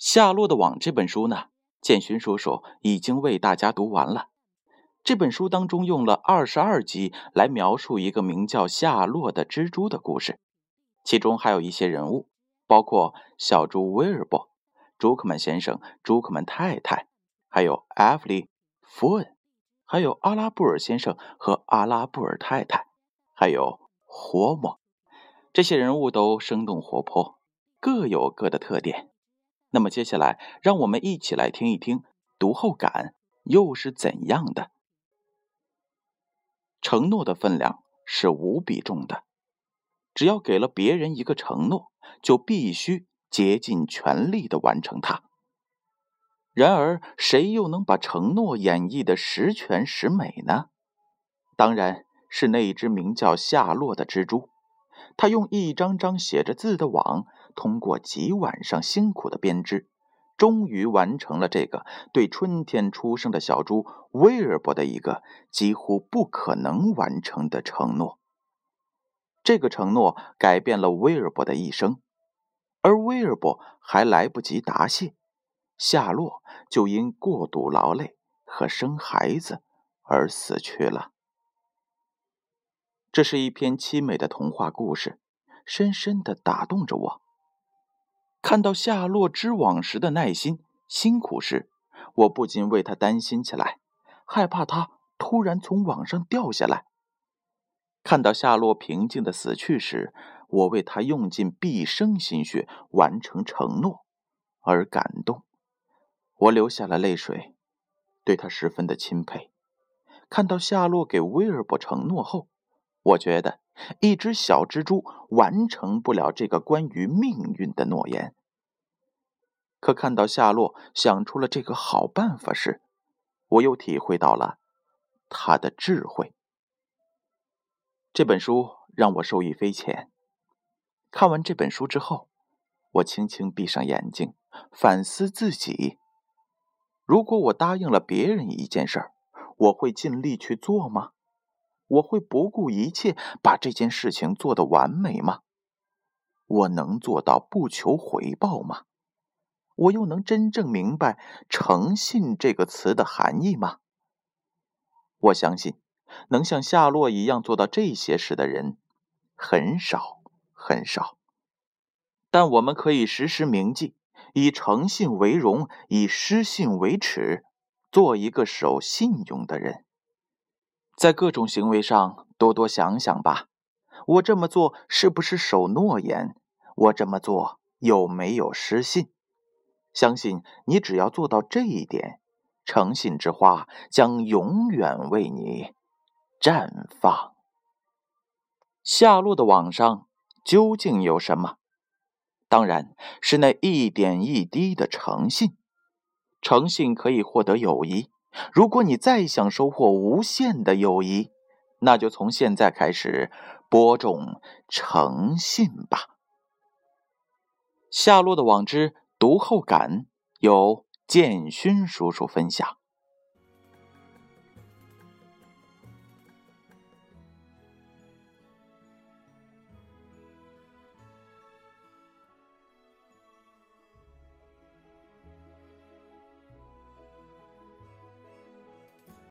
夏洛的网这本书呢，建勋叔叔已经为大家读完了。这本书当中用了二十二集来描述一个名叫夏洛的蜘蛛的故事，其中还有一些人物，包括小猪威尔伯、朱克曼先生、朱克曼太太，还有艾弗利·福恩，还有阿拉布尔先生和阿拉布尔太太，还有霍莫。这些人物都生动活泼，各有各的特点。那么接下来，让我们一起来听一听读后感又是怎样的。承诺的分量是无比重的，只要给了别人一个承诺，就必须竭尽全力的完成它。然而，谁又能把承诺演绎的十全十美呢？当然是那一只名叫夏洛的蜘蛛。它用一张张写着字的网，通过几晚上辛苦的编织，终于完成了这个对春天出生的小猪威尔伯的一个几乎不可能完成的承诺。这个承诺改变了威尔伯的一生，而威尔伯还来不及答谢，夏洛就因过度劳累和生孩子而死去了。这是一篇凄美的童话故事，深深的打动着我。看到夏洛织网时的耐心、辛苦时，我不禁为他担心起来，害怕他突然从网上掉下来。看到夏洛平静的死去时，我为他用尽毕生心血完成承诺而感动，我流下了泪水，对他十分的钦佩。看到夏洛给威尔伯承诺后，我觉得一只小蜘蛛完成不了这个关于命运的诺言。可看到夏洛想出了这个好办法时，我又体会到了他的智慧。这本书让我受益匪浅。看完这本书之后，我轻轻闭上眼睛，反思自己：如果我答应了别人一件事儿，我会尽力去做吗？我会不顾一切把这件事情做得完美吗？我能做到不求回报吗？我又能真正明白“诚信”这个词的含义吗？我相信，能像夏洛一样做到这些事的人很少很少。但我们可以时时铭记：以诚信为荣，以失信为耻，做一个守信用的人。在各种行为上多多想想吧，我这么做是不是守诺言？我这么做有没有失信？相信你只要做到这一点，诚信之花将永远为你绽放。下落的网上究竟有什么？当然是那一点一滴的诚信。诚信可以获得友谊。如果你再想收获无限的友谊，那就从现在开始播种诚信吧。夏洛的网之读后感由建勋叔叔分享。